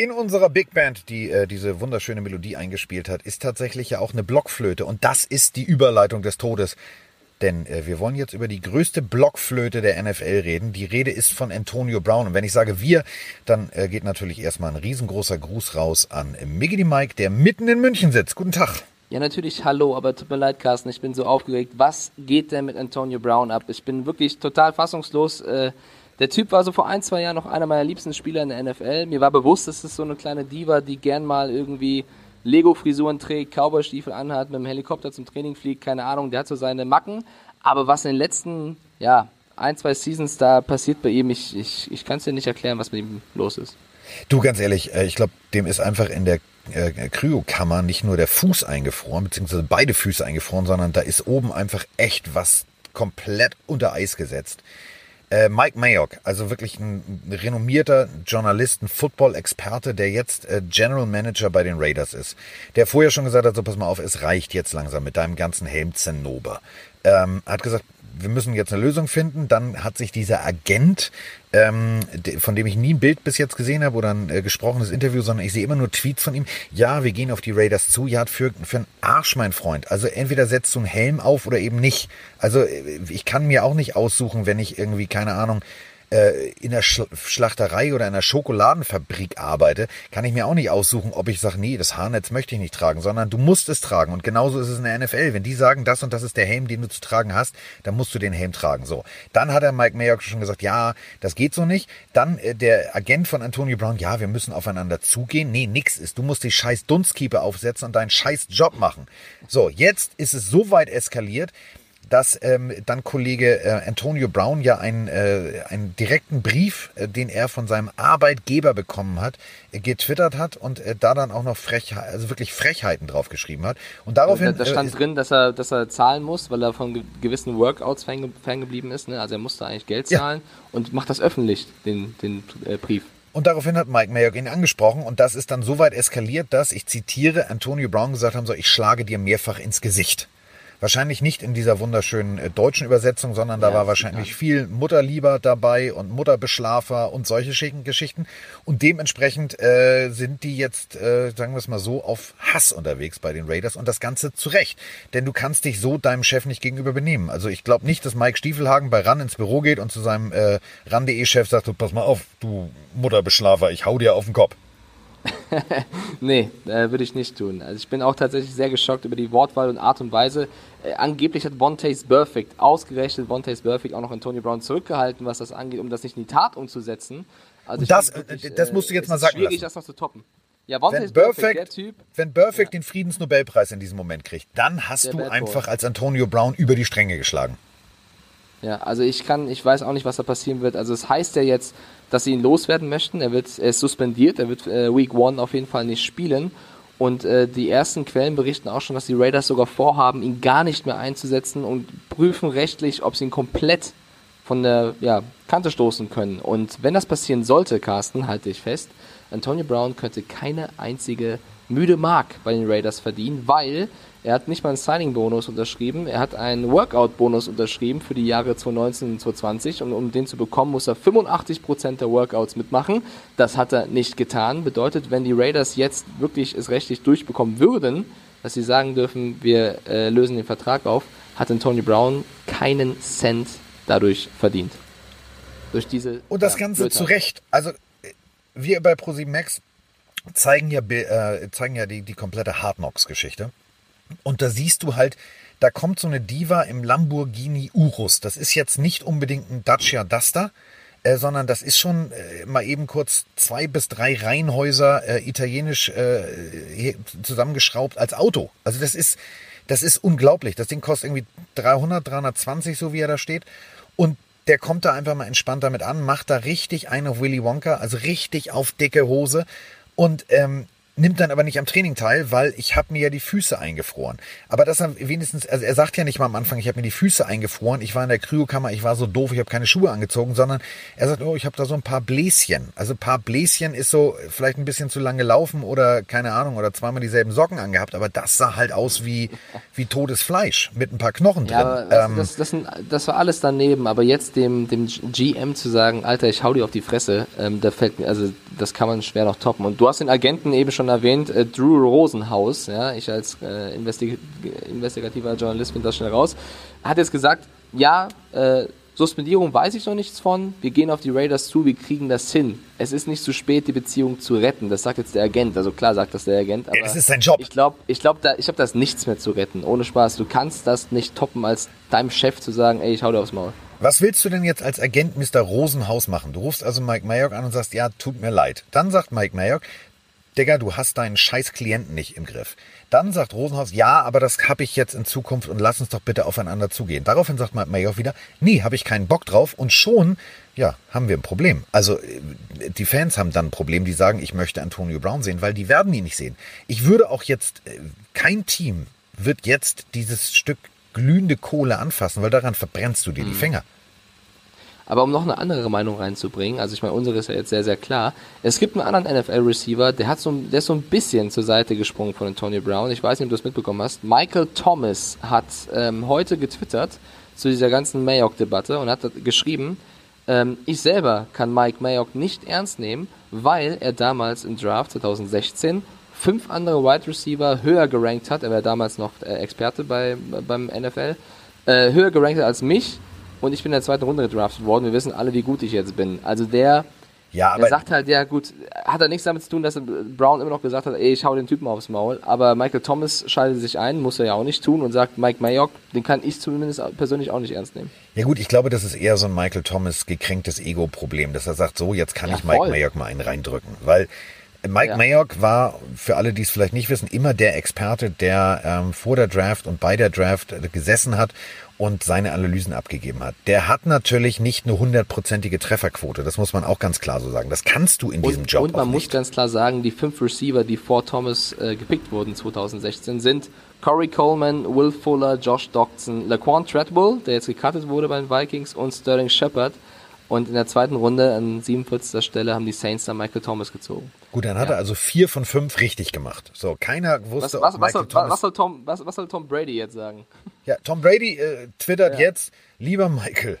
In unserer Big Band, die äh, diese wunderschöne Melodie eingespielt hat, ist tatsächlich ja auch eine Blockflöte. Und das ist die Überleitung des Todes. Denn äh, wir wollen jetzt über die größte Blockflöte der NFL reden. Die Rede ist von Antonio Brown. Und wenn ich sage wir, dann äh, geht natürlich erstmal ein riesengroßer Gruß raus an Miggity Mike, der mitten in München sitzt. Guten Tag. Ja, natürlich hallo, aber tut mir leid, Carsten, ich bin so aufgeregt. Was geht denn mit Antonio Brown ab? Ich bin wirklich total fassungslos. Äh, der Typ war so vor ein, zwei Jahren noch einer meiner liebsten Spieler in der NFL. Mir war bewusst, dass es so eine kleine Diva, die gern mal irgendwie Lego-Frisuren trägt, Cowboy-Stiefel anhat, mit dem Helikopter zum Training fliegt, keine Ahnung, der hat so seine Macken. Aber was in den letzten, ja, ein, zwei Seasons da passiert bei ihm, ich, ich, ich kann es dir nicht erklären, was mit ihm los ist. Du, ganz ehrlich, äh, ich glaube, dem ist einfach in der äh, Kryokammer nicht nur der Fuß eingefroren, beziehungsweise beide Füße eingefroren, sondern da ist oben einfach echt was komplett unter Eis gesetzt. Äh, Mike Mayock, also wirklich ein renommierter Journalist, ein Football-Experte, der jetzt äh, General Manager bei den Raiders ist. Der vorher schon gesagt hat, so pass mal auf, es reicht jetzt langsam mit deinem ganzen Helm Zinnober. Ähm, hat gesagt, wir müssen jetzt eine Lösung finden. Dann hat sich dieser Agent, ähm, von dem ich nie ein Bild bis jetzt gesehen habe oder ein äh, gesprochenes Interview, sondern ich sehe immer nur Tweets von ihm. Ja, wir gehen auf die Raiders zu. Ja, für, für einen Arsch, mein Freund. Also entweder setzt du einen Helm auf oder eben nicht. Also äh, ich kann mir auch nicht aussuchen, wenn ich irgendwie, keine Ahnung, äh, in der Schlachterei oder in der Schokoladenfabrik arbeite, kann ich mir auch nicht aussuchen, ob ich sage, nee, das Haarnetz möchte ich nicht tragen, sondern du musst es tragen. Und genauso ist es in der NFL. Wenn die sagen, das und das ist der Helm, den du zu tragen hast, dann musst du den Helm tragen. So. Dann hat der Mike Mayock schon gesagt, ja, das geht so nicht. Dann äh, der Agent von Antonio Brown, ja, wir müssen aufeinander zugehen. Nee, nix ist. Du musst die scheiß Dunstkeeper aufsetzen und deinen scheiß Job machen. So, jetzt ist es so weit eskaliert, dass ähm, dann Kollege äh, Antonio Brown ja einen, äh, einen direkten Brief, äh, den er von seinem Arbeitgeber bekommen hat, äh, getwittert hat und äh, da dann auch noch Frechheit, also wirklich Frechheiten draufgeschrieben hat. Und daraufhin. Da, da stand äh, drin, dass er, dass er zahlen muss, weil er von gewissen Workouts ferngeblieben ist. Ne? Also er musste eigentlich Geld zahlen ja. und macht das öffentlich, den, den äh, Brief. Und daraufhin hat Mike Mayock ihn angesprochen und das ist dann so weit eskaliert, dass, ich zitiere, Antonio Brown gesagt haben soll, ich schlage dir mehrfach ins Gesicht. Wahrscheinlich nicht in dieser wunderschönen äh, deutschen Übersetzung, sondern da ja, war wahrscheinlich viel Mutterlieber dabei und Mutterbeschlafer und solche schicken Geschichten. Und dementsprechend äh, sind die jetzt, äh, sagen wir es mal so, auf Hass unterwegs bei den Raiders und das Ganze zu Recht. Denn du kannst dich so deinem Chef nicht gegenüber benehmen. Also ich glaube nicht, dass Mike Stiefelhagen bei RAN ins Büro geht und zu seinem äh, RAN.de-Chef sagt, pass mal auf, du Mutterbeschlafer, ich hau dir auf den Kopf. nee, äh, würde ich nicht tun. Also ich bin auch tatsächlich sehr geschockt über die Wortwahl und Art und Weise. Äh, angeblich hat Vontaze Perfect, ausgerechnet Vontaze Perfect, auch noch Antonio Brown zurückgehalten, was das angeht, um das nicht in die Tat umzusetzen. Also das, wirklich, äh, das musst du jetzt mal sagen. schwierig, lassen. das noch zu toppen. Ja, wenn Perfect, Typ, wenn Perfect ja. den Friedensnobelpreis in diesem Moment kriegt, dann hast der du einfach als Antonio Brown über die Stränge geschlagen. Ja, also ich kann, ich weiß auch nicht, was da passieren wird. Also es heißt ja jetzt, dass sie ihn loswerden möchten. Er wird, er ist suspendiert, er wird äh, Week One auf jeden Fall nicht spielen. Und äh, die ersten Quellen berichten auch schon, dass die Raiders sogar vorhaben, ihn gar nicht mehr einzusetzen und prüfen rechtlich, ob sie ihn komplett von der ja, Kante stoßen können. Und wenn das passieren sollte, Carsten, halte ich fest, Antonio Brown könnte keine einzige müde Mark bei den Raiders verdienen, weil er hat nicht mal einen Signing-Bonus unterschrieben, er hat einen Workout-Bonus unterschrieben für die Jahre 2019 und 2020 und um den zu bekommen, muss er 85% der Workouts mitmachen. Das hat er nicht getan. Bedeutet, wenn die Raiders jetzt wirklich es rechtlich durchbekommen würden, dass sie sagen dürfen, wir äh, lösen den Vertrag auf, hat Tony Brown keinen Cent dadurch verdient. Durch diese. Und das ja, Ganze Blödheit. zu Recht. Also, wir bei ProSieben Max zeigen ja, äh, zeigen ja die, die komplette Hard Knocks-Geschichte. Und da siehst du halt, da kommt so eine Diva im Lamborghini Urus. Das ist jetzt nicht unbedingt ein Dacia Duster, äh, sondern das ist schon äh, mal eben kurz zwei bis drei Reihenhäuser äh, italienisch äh, zusammengeschraubt als Auto. Also das ist, das ist unglaublich. Das Ding kostet irgendwie 300, 320, so wie er da steht. Und der kommt da einfach mal entspannt damit an, macht da richtig einen auf Willy Wonka, also richtig auf dicke Hose. Und ähm, nimmt dann aber nicht am Training teil, weil ich habe mir ja die Füße eingefroren. Aber das wenigstens, also er sagt ja nicht mal am Anfang, ich habe mir die Füße eingefroren, ich war in der Kryokammer, ich war so doof, ich habe keine Schuhe angezogen, sondern er sagt, oh, ich habe da so ein paar Bläschen. Also ein paar Bläschen ist so vielleicht ein bisschen zu lange gelaufen oder keine Ahnung oder zweimal dieselben Socken angehabt, aber das sah halt aus wie wie totes Fleisch mit ein paar Knochen drin. Ja, ähm, das, das, das, war alles daneben, aber jetzt dem dem GM zu sagen, Alter, ich hau dir auf die Fresse, ähm, da fällt mir, also das kann man schwer noch toppen. Und du hast den Agenten eben schon erwähnt, äh, Drew Rosenhaus, ja, ich als äh, investig investigativer Journalist finde das schnell raus, hat jetzt gesagt, ja, äh, Suspendierung weiß ich noch nichts von. Wir gehen auf die Raiders zu, wir kriegen das hin. Es ist nicht zu spät, die Beziehung zu retten. Das sagt jetzt der Agent. Also klar sagt das der Agent. Aber das ist sein Job. Ich glaube, ich glaube, da, ich habe das nichts mehr zu retten. Ohne Spaß. Du kannst das nicht toppen, als deinem Chef zu sagen, ey, ich hau dir aufs Maul. Was willst du denn jetzt als Agent Mr. Rosenhaus machen? Du rufst also Mike Mayock an und sagst, ja, tut mir leid. Dann sagt Mike Mayock, Digga, du hast deinen scheiß Klienten nicht im Griff. Dann sagt Rosenhaus, ja, aber das habe ich jetzt in Zukunft und lass uns doch bitte aufeinander zugehen. Daraufhin sagt Mayock wieder, nee, habe ich keinen Bock drauf und schon, ja, haben wir ein Problem. Also äh, die Fans haben dann ein Problem, die sagen, ich möchte Antonio Brown sehen, weil die werden ihn nicht sehen. Ich würde auch jetzt, äh, kein Team wird jetzt dieses Stück glühende Kohle anfassen, weil daran verbrennst du dir die mhm. Aber um noch eine andere Meinung reinzubringen, also ich meine, unsere ist ja jetzt sehr, sehr klar. Es gibt einen anderen NFL-Receiver, der hat so, der ist so ein bisschen zur Seite gesprungen von Antonio Brown. Ich weiß nicht, ob du das mitbekommen hast. Michael Thomas hat ähm, heute getwittert zu dieser ganzen Mayock-Debatte und hat geschrieben, ähm, ich selber kann Mike Mayock nicht ernst nehmen, weil er damals im Draft 2016 fünf andere Wide Receiver höher gerankt hat. Er war damals noch äh, Experte bei, beim NFL. Äh, höher gerankt als mich und ich bin in der zweiten Runde gedraftet worden. Wir wissen alle, wie gut ich jetzt bin. Also der, ja, der sagt halt, ja gut, hat er nichts damit zu tun, dass Brown immer noch gesagt hat, ey, ich hau den Typen aufs Maul. Aber Michael Thomas schaltet sich ein, muss er ja auch nicht tun und sagt, Mike Mayock, den kann ich zumindest persönlich auch nicht ernst nehmen. Ja gut, ich glaube, das ist eher so ein Michael Thomas gekränktes Ego-Problem, dass er sagt, so, jetzt kann ja, ich Mike. Mayock mal einen reindrücken. Weil Mike ja. Mayock war, für alle, die es vielleicht nicht wissen, immer der Experte, der ähm, vor der Draft und bei der Draft gesessen hat und seine Analysen abgegeben hat. Der hat natürlich nicht eine hundertprozentige Trefferquote. Das muss man auch ganz klar so sagen. Das kannst du in und, diesem Job Und man muss nicht. ganz klar sagen, die fünf Receiver, die vor Thomas äh, gepickt wurden 2016, sind Corey Coleman, Will Fuller, Josh Doctson, Laquan Treadwell, der jetzt gecuttet wurde bei den Vikings, und Sterling Shepard. Und in der zweiten Runde an 47. Stelle haben die Saints dann Michael Thomas gezogen. Gut, dann hat ja. er also vier von fünf richtig gemacht. So, keiner wusste, was, was, was, soll, was soll, Tom, was, soll Tom Brady jetzt sagen? Ja, Tom Brady äh, twittert ja. jetzt, lieber Michael,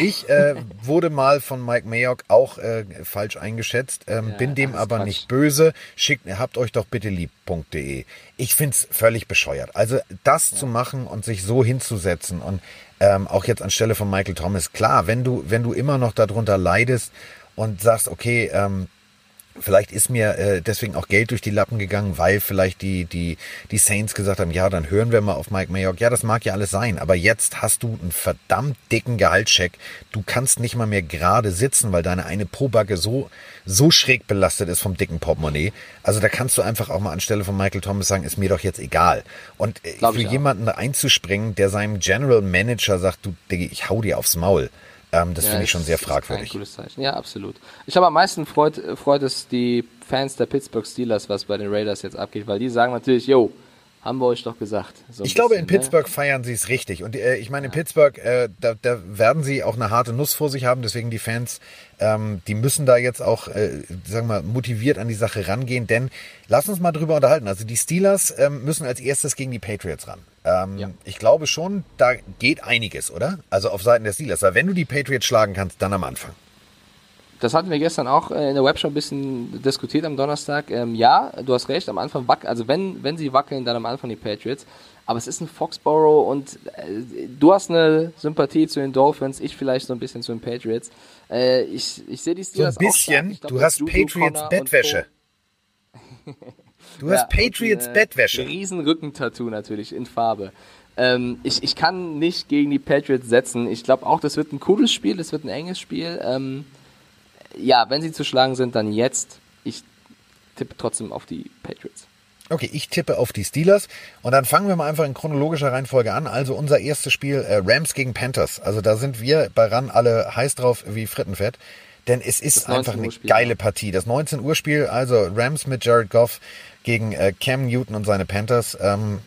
ich äh, wurde mal von Mike Mayock auch äh, falsch eingeschätzt, ähm, ja, bin dem aber Quatsch. nicht böse. Schickt, habt euch doch bitte lieb.de. Ich find's völlig bescheuert. Also das zu machen und sich so hinzusetzen und ähm, auch jetzt anstelle von Michael Thomas, klar, wenn du, wenn du immer noch darunter leidest und sagst, okay, ähm, Vielleicht ist mir äh, deswegen auch Geld durch die Lappen gegangen, weil vielleicht die, die, die Saints gesagt haben, ja, dann hören wir mal auf Mike Mayock. Ja, das mag ja alles sein, aber jetzt hast du einen verdammt dicken Gehaltscheck. Du kannst nicht mal mehr gerade sitzen, weil deine eine Pobacke so, so schräg belastet ist vom dicken Portemonnaie. Also da kannst du einfach auch mal anstelle von Michael Thomas sagen, ist mir doch jetzt egal. Und äh, für jemanden einzuspringen, der seinem General Manager sagt, du, Digga, ich hau dir aufs Maul ähm, das ja, finde ich schon sehr fragwürdig. Ein cooles Zeichen. Ja, absolut. Ich habe am meisten freut, freut es die Fans der Pittsburgh Steelers, was bei den Raiders jetzt abgeht, weil die sagen natürlich, yo, haben wir euch doch gesagt. So ich glaube, in ne? Pittsburgh ne? feiern sie es richtig. Und äh, ich meine, in Pittsburgh, äh, da, da, werden sie auch eine harte Nuss vor sich haben. Deswegen die Fans, ähm, die müssen da jetzt auch, äh, sagen wir mal, motiviert an die Sache rangehen. Denn lass uns mal drüber unterhalten. Also die Steelers ähm, müssen als erstes gegen die Patriots ran. Ähm, ja. Ich glaube schon, da geht einiges, oder? Also auf Seiten der Steelers. Aber wenn du die Patriots schlagen kannst, dann am Anfang das hatten wir gestern auch äh, in der Webshow ein bisschen diskutiert am Donnerstag. Ähm, ja, du hast recht, am Anfang wackeln, also wenn, wenn sie wackeln, dann am Anfang die Patriots. Aber es ist ein Foxborough und äh, du hast eine Sympathie zu den Dolphins, ich vielleicht so ein bisschen zu den Patriots. Äh, ich, ich sehe die Steelers So ein bisschen, glaub, du hast Juju, Patriots Connor Bettwäsche. du hast ja, Patriots und, äh, Bettwäsche. Riesen Rückentattoo natürlich in Farbe. Ähm, ich, ich kann nicht gegen die Patriots setzen. Ich glaube auch, das wird ein cooles Spiel, das wird ein enges Spiel. Ähm, ja, wenn sie zu schlagen sind, dann jetzt. Ich tippe trotzdem auf die Patriots. Okay, ich tippe auf die Steelers und dann fangen wir mal einfach in chronologischer Reihenfolge an. Also unser erstes Spiel äh, Rams gegen Panthers. Also da sind wir bei RAN alle heiß drauf wie Frittenfett, denn es ist einfach eine geile Partie. Das 19 Uhr Spiel, also Rams mit Jared Goff gegen äh, Cam Newton und seine Panthers. Ähm,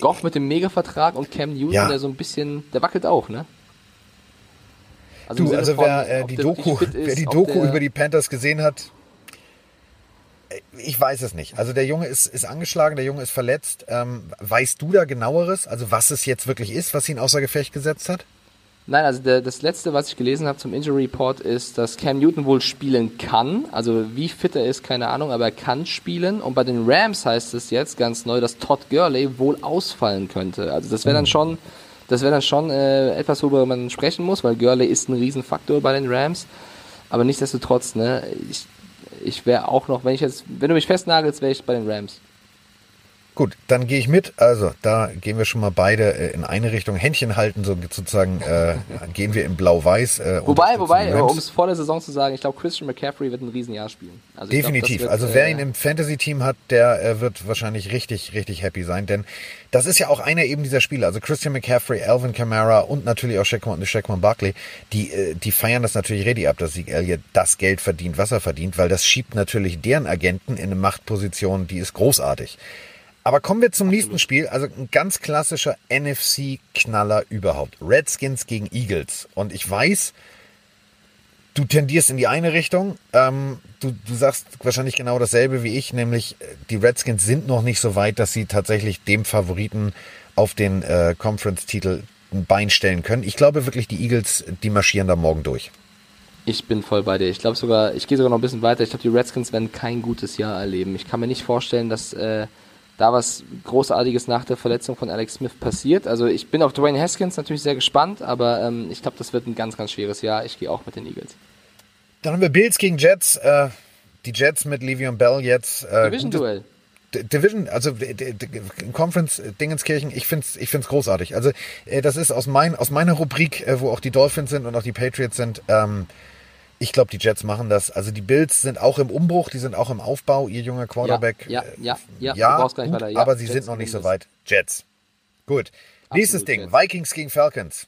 Goff mit dem Mega-Vertrag und Cam Newton, ja. der so ein bisschen, der wackelt auch, ne? Also du, also wer, äh, die Doku, ist, wer die Doku über die Panthers gesehen hat, ich weiß es nicht. Also der Junge ist, ist angeschlagen, der Junge ist verletzt. Ähm, weißt du da genaueres, also was es jetzt wirklich ist, was ihn außer Gefecht gesetzt hat? Nein, also der, das letzte, was ich gelesen habe zum Injury Report, ist, dass Cam Newton wohl spielen kann. Also wie fit er ist, keine Ahnung, aber er kann spielen. Und bei den Rams heißt es jetzt ganz neu, dass Todd Gurley wohl ausfallen könnte. Also das wäre dann hm. schon, das wäre dann schon äh, etwas, worüber man sprechen muss, weil Gurley ist ein Riesenfaktor bei den Rams. Aber nichtsdestotrotz, ne, ich, ich wäre auch noch, wenn ich jetzt, wenn du mich festnagelst, wäre ich bei den Rams. Gut, dann gehe ich mit. Also da gehen wir schon mal beide äh, in eine Richtung. Händchen halten, so sozusagen äh, gehen wir in Blau-Weiß. Äh, wobei, wobei, um es vor der Saison zu sagen, ich glaube, Christian McCaffrey wird ein Riesenjahr spielen. Also Definitiv. Glaub, wird, also wer äh, ihn im Fantasy-Team hat, der äh, wird wahrscheinlich richtig, richtig happy sein. Denn das ist ja auch einer eben dieser Spieler. Also Christian McCaffrey, Alvin Kamara und natürlich auch Shaquan, Shaquan Barkley, die, äh, die feiern das natürlich ready ab, dass Sieg Elliott das Geld verdient, was er verdient, weil das schiebt natürlich deren Agenten in eine Machtposition, die ist großartig. Aber kommen wir zum nächsten Spiel. Also ein ganz klassischer NFC-Knaller überhaupt. Redskins gegen Eagles. Und ich weiß, du tendierst in die eine Richtung. Ähm, du, du sagst wahrscheinlich genau dasselbe wie ich, nämlich äh, die Redskins sind noch nicht so weit, dass sie tatsächlich dem Favoriten auf den äh, Conference-Titel ein Bein stellen können. Ich glaube wirklich, die Eagles, die marschieren da morgen durch. Ich bin voll bei dir. Ich glaube sogar, ich gehe sogar noch ein bisschen weiter. Ich glaube, die Redskins werden kein gutes Jahr erleben. Ich kann mir nicht vorstellen, dass äh, da was Großartiges nach der Verletzung von Alex Smith passiert. Also ich bin auf Dwayne Haskins natürlich sehr gespannt, aber ähm, ich glaube, das wird ein ganz, ganz schweres Jahr. Ich gehe auch mit den Eagles. Dann haben wir Bills gegen Jets. Äh, die Jets mit Le'Veon Bell jetzt. Äh, Division-Duell. Division, also Conference Dingenskirchen, ich finde es ich find's großartig. Also äh, das ist aus, mein, aus meiner Rubrik, äh, wo auch die Dolphins sind und auch die Patriots sind, ähm, ich glaube, die Jets machen das. Also die Bills sind auch im Umbruch, die sind auch im Aufbau. Ihr junger Quarterback. Ja, ja, ja. ja, ja, gut, ja aber sie Jets sind noch nicht so weit. Jets. Gut. Absolut Nächstes Ding. Jets. Vikings gegen Falcons.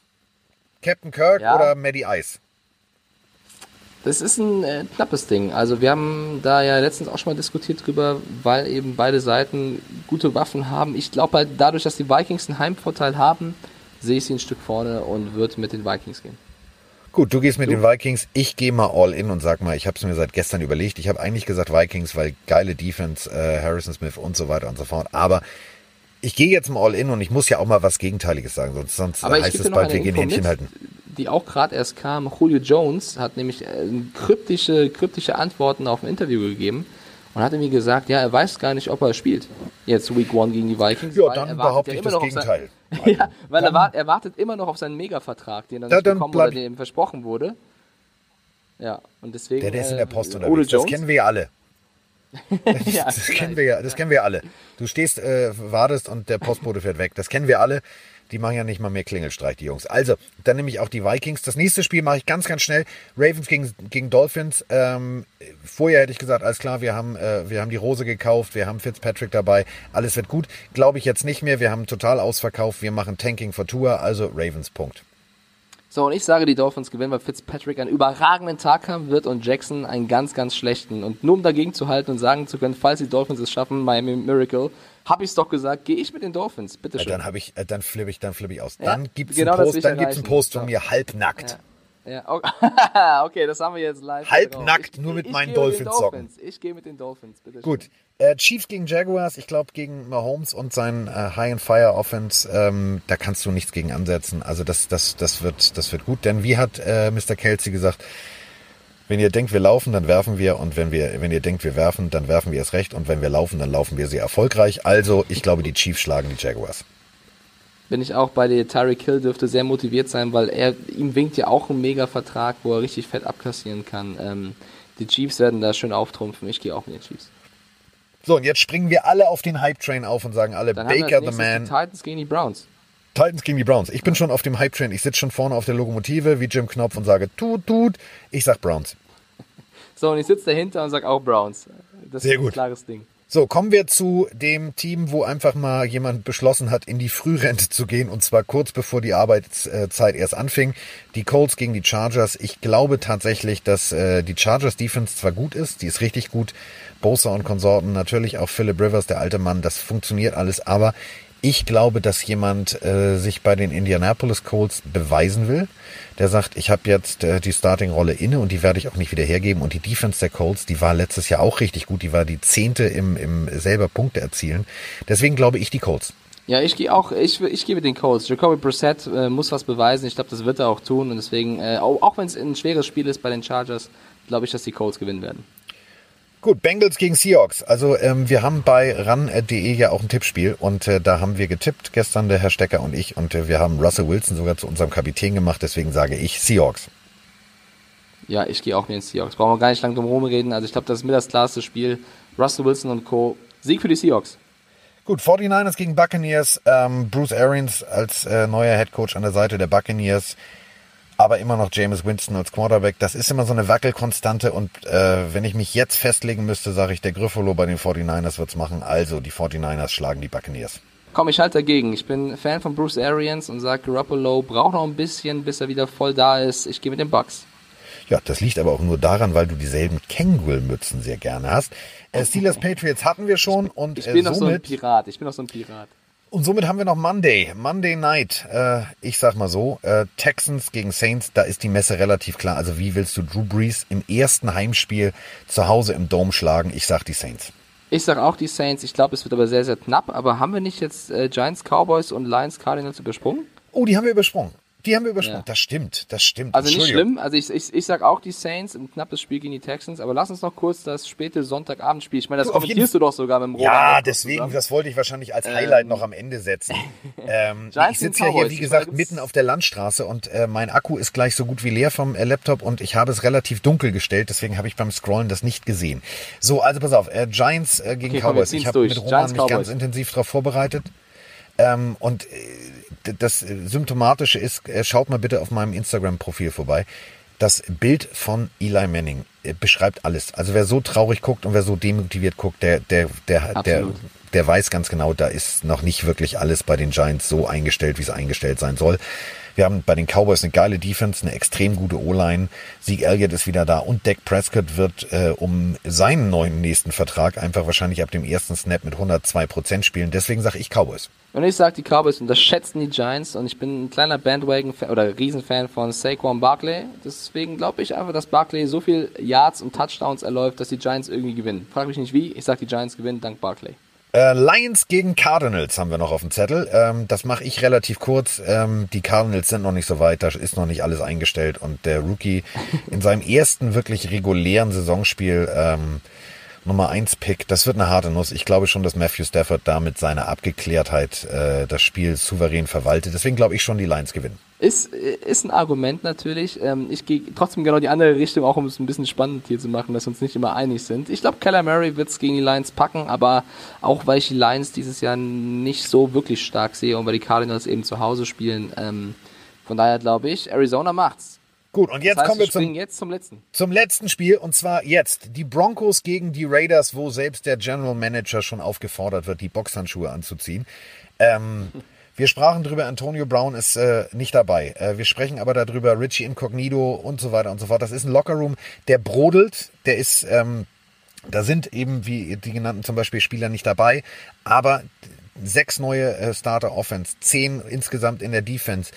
Captain Kirk oder Maddie Ice? Das ist ein äh, knappes Ding. Also wir haben da ja letztens auch schon mal diskutiert drüber, weil eben beide Seiten gute Waffen haben. Ich glaube halt dadurch, dass die Vikings einen Heimvorteil haben, sehe ich sie ein Stück vorne und würde mit den Vikings gehen. Gut, du gehst mit du? den Vikings. Ich gehe mal all in und sag mal, ich habe es mir seit gestern überlegt. Ich habe eigentlich gesagt Vikings, weil geile Defense, äh, Harrison Smith und so weiter und so fort. Aber ich gehe jetzt mal all in und ich muss ja auch mal was Gegenteiliges sagen, sonst, sonst heißt es bald, wir gehen Händchen halten. Die auch gerade erst kam. Julio Jones hat nämlich äh, kryptische, kryptische Antworten auf ein Interview gegeben und hat irgendwie gesagt, ja, er weiß gar nicht, ob er spielt. Jetzt Week One gegen die Vikings. Ja, dann behaupte ich das Gegenteil. Sein, ja, weil er, wart, er, wartet immer noch auf seinen Mega-Vertrag, den er nicht ja, bekommen oder der ihm versprochen wurde. Ja, und deswegen. Der, der ist in der äh, Post äh, unterwegs. Das kennen wir ja alle. Das, ja, das kennen wir ja, das kennen wir alle. Du stehst, äh, wartest und der Postbote fährt weg. Das kennen wir alle. Die machen ja nicht mal mehr Klingelstreich, die Jungs. Also, dann nehme ich auch die Vikings. Das nächste Spiel mache ich ganz, ganz schnell. Ravens gegen, gegen Dolphins. Ähm, vorher hätte ich gesagt, alles klar, wir haben, äh, wir haben die Rose gekauft, wir haben Fitzpatrick dabei, alles wird gut. Glaube ich jetzt nicht mehr. Wir haben total ausverkauft, wir machen Tanking for Tour, also Ravens, Punkt. So, und ich sage, die Dolphins gewinnen, weil Fitzpatrick einen überragenden Tag haben wird und Jackson einen ganz, ganz schlechten. Und nur um dagegen zu halten und sagen zu können, falls die Dolphins es schaffen, Miami Miracle, habe ich es doch gesagt, gehe ich mit den Dolphins, bitte schön. Ja, dann habe ich, äh, dann flippe ich, dann flippe ich aus. Ja, dann gibt es genau einen Post, dann gibt's einen Post von mir halbnackt. Ja. okay, das haben wir jetzt live. Halbnackt, nur mit meinen Dolphins-Socken. Ich gehe mit den Dolphins, bitte. Gut. Äh, Chiefs gegen Jaguars, ich glaube gegen Mahomes und sein äh, High and Fire Offense, ähm, da kannst du nichts gegen ansetzen. Also das, das, das wird, das wird gut. Denn wie hat äh, Mr. Kelsey gesagt, wenn ihr denkt, wir laufen, dann werfen wir. Und wenn wir, wenn ihr denkt, wir werfen, dann werfen wir es recht. Und wenn wir laufen, dann laufen wir sehr erfolgreich. Also, ich glaube, die Chiefs schlagen die Jaguars. Bin ich auch bei dir. Tyreek Hill dürfte sehr motiviert sein, weil er, ihm winkt ja auch ein Mega-Vertrag, wo er richtig fett abkassieren kann. Ähm, die Chiefs werden da schön auftrumpfen. Ich gehe auch mit den Chiefs. So, und jetzt springen wir alle auf den Hype-Train auf und sagen alle, Dann Baker the Man. Die Titans gegen die Browns. Titans gegen die Browns. Ich bin schon auf dem Hype-Train. Ich sitze schon vorne auf der Lokomotive wie Jim Knopf und sage, tut, tut. Ich sag Browns. So, und ich sitze dahinter und sage auch Browns. Das Sehr ist ein klares Ding. So, kommen wir zu dem Team, wo einfach mal jemand beschlossen hat, in die Frührente zu gehen und zwar kurz bevor die Arbeitszeit erst anfing. Die Colts gegen die Chargers. Ich glaube tatsächlich, dass äh, die Chargers Defense zwar gut ist, die ist richtig gut. Bosa und Konsorten, natürlich auch Philip Rivers, der alte Mann, das funktioniert alles, aber ich glaube, dass jemand äh, sich bei den Indianapolis Colts beweisen will. Der sagt, ich habe jetzt äh, die Starting-Rolle inne und die werde ich auch nicht wieder hergeben. Und die Defense der Colts, die war letztes Jahr auch richtig gut. Die war die zehnte im, im selber Punkte erzielen. Deswegen glaube ich die Colts. Ja, ich gehe auch, ich, ich gebe den Colts. Jacoby Brissett äh, muss was beweisen. Ich glaube, das wird er auch tun. Und deswegen, äh, auch, auch wenn es ein schweres Spiel ist bei den Chargers, glaube ich, dass die Colts gewinnen werden. Gut, Bengals gegen Seahawks. Also ähm, wir haben bei ran.de ja auch ein Tippspiel und äh, da haben wir getippt gestern der Herr Stecker und ich und äh, wir haben Russell Wilson sogar zu unserem Kapitän gemacht. Deswegen sage ich Seahawks. Ja, ich gehe auch mit den Seahawks. Brauchen wir gar nicht lange drum herum reden. Also ich glaube, das ist mir das klarste Spiel. Russell Wilson und Co. Sieg für die Seahawks. Gut, 49ers gegen Buccaneers. Ähm, Bruce Arians als äh, neuer Head Coach an der Seite der Buccaneers. Aber immer noch James Winston als Quarterback. Das ist immer so eine Wackelkonstante. Und äh, wenn ich mich jetzt festlegen müsste, sage ich, der Griffolo bei den 49ers wird's machen. Also die 49ers schlagen die Buccaneers. Komm, ich halte dagegen. Ich bin Fan von Bruce Arians und sage, Garoppolo braucht noch ein bisschen, bis er wieder voll da ist. Ich gehe mit den Bucks. Ja, das liegt aber auch nur daran, weil du dieselben Kangol-Mützen sehr gerne hast. Äh, Steelers Patriots hatten wir schon und Ich bin äh, noch so ein Pirat. Ich bin noch so ein Pirat. Und somit haben wir noch Monday, Monday Night. Äh, ich sag mal so, äh, Texans gegen Saints, da ist die Messe relativ klar. Also wie willst du Drew Brees im ersten Heimspiel zu Hause im Dome schlagen? Ich sag die Saints. Ich sage auch die Saints. Ich glaube, es wird aber sehr, sehr knapp. Aber haben wir nicht jetzt äh, Giants, Cowboys und Lions, Cardinals übersprungen? Oh, die haben wir übersprungen. Die haben wir übersprungen. Ja. Das stimmt, das stimmt. Also nicht schlimm. Also ich, ich, ich sage auch die Saints, ein knappes Spiel gegen die Texans. Aber lass uns noch kurz das späte Sonntagabendspiel. Ich meine, das Du, kommentierst du doch sogar mit dem Roland. Ja, deswegen, zusammen. das wollte ich wahrscheinlich als Highlight noch am Ende setzen. Ähm, ich sitze ja hier, wie gesagt, mitten auf der Landstraße und äh, mein Akku ist gleich so gut wie leer vom äh, Laptop und ich habe es relativ dunkel gestellt, deswegen habe ich beim Scrollen das nicht gesehen. So, also pass auf, äh, Giants äh, gegen Okay, komm, Cowboys. ziehen's Ich habe mit Roman Giants, mich ganz intensiv darauf vorbereitet. Ähm, und äh, das Symptomatische ist, äh, schaut mal bitte auf meinem Instagram-Profil vorbei. Das Bild von Eli Manning äh, beschreibt alles. Also wer so traurig guckt und wer so demotiviert guckt, der, der, der, der weiß ganz genau, da ist noch nicht wirklich alles bei den Giants so eingestellt, wie es eingestellt sein soll. Wir haben bei den Cowboys eine geile Defense, eine extrem gute O-Line. Sieg Elliott ist wieder da und Dak Prescott wird äh, um seinen neuen nächsten Vertrag einfach wahrscheinlich ab dem ersten Snap mit 102 Prozent spielen. Deswegen sage ich Cowboys. Und ich sage, die Cowboys unterschätzen die Giants und ich bin ein kleiner Bandwagon- oder Riesenfan von Saquon Barkley. Deswegen glaube ich einfach, dass Barkley so viel Yards und Touchdowns erläuft, dass die Giants irgendwie gewinnen. Frag mich nicht wie, ich sage, die Giants gewinnen dank Barkley. Äh, Lions gegen Cardinals haben wir noch auf dem Zettel. Ähm, das mache ich relativ kurz. Ähm, die Cardinals sind noch nicht so weit, da ist noch nicht alles eingestellt. Und der Rookie in seinem ersten wirklich regulären Saisonspiel ähm, Nummer 1 Pick, das wird eine harte Nuss. Ich glaube schon, dass Matthew Stafford da mit seiner Abgeklärtheit äh, das Spiel souverän verwaltet. Deswegen glaube ich schon, die Lions gewinnen. Ist, ist ein Argument natürlich. Ähm, ich gehe trotzdem genau die andere Richtung, auch um es ein bisschen spannend hier zu machen, dass wir uns nicht immer einig sind. Ich glaube, Keller Murray wird es gegen die Lions packen, aber auch weil ich die Lions dieses Jahr nicht so wirklich stark sehe und weil die Cardinals eben zu Hause spielen. Ähm, von daher glaube ich, Arizona macht's. Gut, und jetzt Das heißt, kommen wir zum, jetzt zum letzten. zum letzten Spiel. Und zwar jetzt die Broncos gegen die Raiders, wo selbst der General Manager schon aufgefordert wird, die Boxhandschuhe anzuziehen. Ähm, wir sprachen drüber, Antonio Brown ist äh, nicht dabei. Äh, wir sprechen aber darüber, Richie Incognito und so weiter und so fort. Das ist ein Lockerroom, der brodelt, der ist, ähm, da sind eben wie die genannten zum Beispiel Spieler nicht dabei, aber sechs neue äh, Starter Offense, zehn insgesamt in der Defense.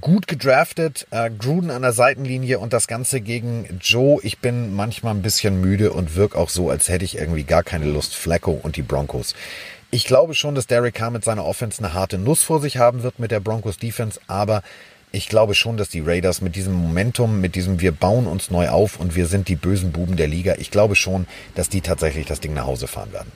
Gut gedraftet, äh, Gruden an der Seitenlinie und das Ganze gegen Joe. Ich bin manchmal ein bisschen müde und wirke auch so, als hätte ich irgendwie gar keine Lust. Flacco und die Broncos. Ich glaube schon, dass Derek Carr mit seiner Offense eine harte Nuss vor sich haben wird mit der Broncos Defense, aber ich glaube schon, dass die Raiders mit diesem Momentum, mit diesem wir bauen uns neu auf und wir sind die bösen Buben der Liga, ich glaube schon, dass die tatsächlich das Ding nach Hause fahren werden.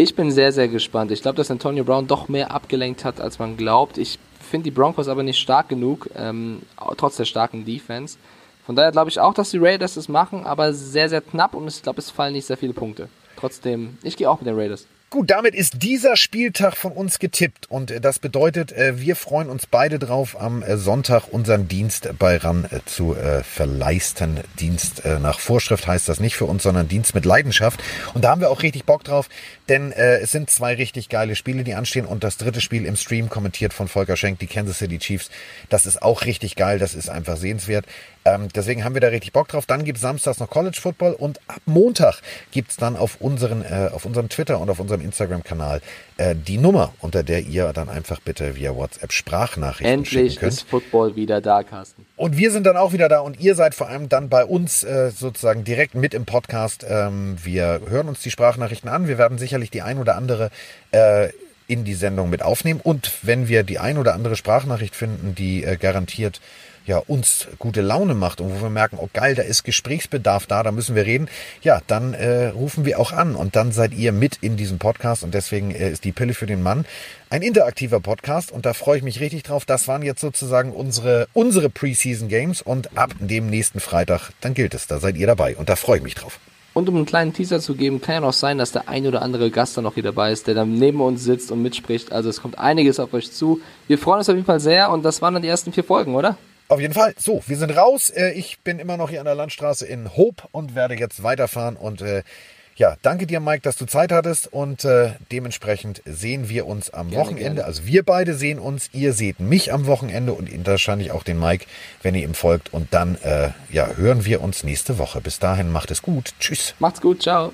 Ich bin sehr, sehr gespannt. Ich glaube, dass Antonio Brown doch mehr abgelenkt hat, als man glaubt. Ich finde die Broncos aber nicht stark genug, ähm, trotz der starken Defense. Von daher glaube ich auch, dass die Raiders es machen, aber sehr, sehr knapp und ich glaube, es fallen nicht sehr viele Punkte. Trotzdem, ich gehe auch mit den Raiders. Gut, damit ist dieser Spieltag von uns getippt und äh, das bedeutet, äh, wir freuen uns beide drauf, am äh, Sonntag unseren Dienst bei RAN zu verleisten. Dienst nach Vorschrift heißt das nicht für uns, sondern Dienst mit Leidenschaft. Und da haben wir auch richtig Bock drauf, denn es sind zwei richtig geile Spiele, die anstehen und das dritte Spiel im Stream kommentiert von Volker Schenk, die Kansas City Chiefs. Das ist auch richtig geil, das ist einfach sehenswert. Ähm, deswegen haben wir da richtig Bock drauf. Dann gibt es samstags noch College Football und ab Montag gibt es dann auf, unseren, äh, auf unserem Twitter und auf unserem Instagram-Kanal äh, die Nummer, unter der ihr dann einfach bitte via WhatsApp Sprachnachrichten Endlich schicken könnt. ist Football wieder da, Carsten. Und wir sind dann auch wieder da und ihr seid vor allem dann bei uns äh, sozusagen direkt mit im Podcast. Ähm, wir hören uns die Sprachnachrichten an. Wir werden sicherlich die ein oder andere äh, in die Sendung mit aufnehmen. Und wenn wir die ein oder andere Sprachnachricht finden, die äh, garantiert ja, uns gute Laune macht und wo wir merken, oh geil, da ist Gesprächsbedarf da, da müssen wir reden, ja, dann äh, rufen wir auch an und dann seid ihr mit in diesem Podcast und deswegen äh, ist die Pille für den Mann ein interaktiver Podcast und da freue ich mich richtig drauf. Das waren jetzt sozusagen unsere, unsere Preseason Games und ab dem nächsten Freitag, dann gilt es, da seid ihr dabei und da freue ich mich drauf. Und um einen kleinen Teaser zu geben, kann ja noch sein, dass der ein oder andere Gast dann noch hier dabei ist, der dann neben uns sitzt und mitspricht. Also es kommt einiges auf euch zu. Wir freuen uns auf jeden Fall sehr und das waren dann die ersten vier Folgen, oder? Auf jeden Fall. So, wir sind raus. Äh, ich bin immer noch hier an der Landstraße in Hope und werde jetzt weiterfahren. Und äh, ja, danke dir, Mike, dass du Zeit hattest. Und äh, dementsprechend sehen wir uns am gerne, Wochenende. Gerne. Also wir beide sehen uns. Ihr seht mich am Wochenende und wahrscheinlich auch den Mike, wenn ihr ihm folgt. Und dann äh, ja, hören wir uns nächste Woche. Bis dahin macht es gut. Tschüss. Macht's gut. Ciao.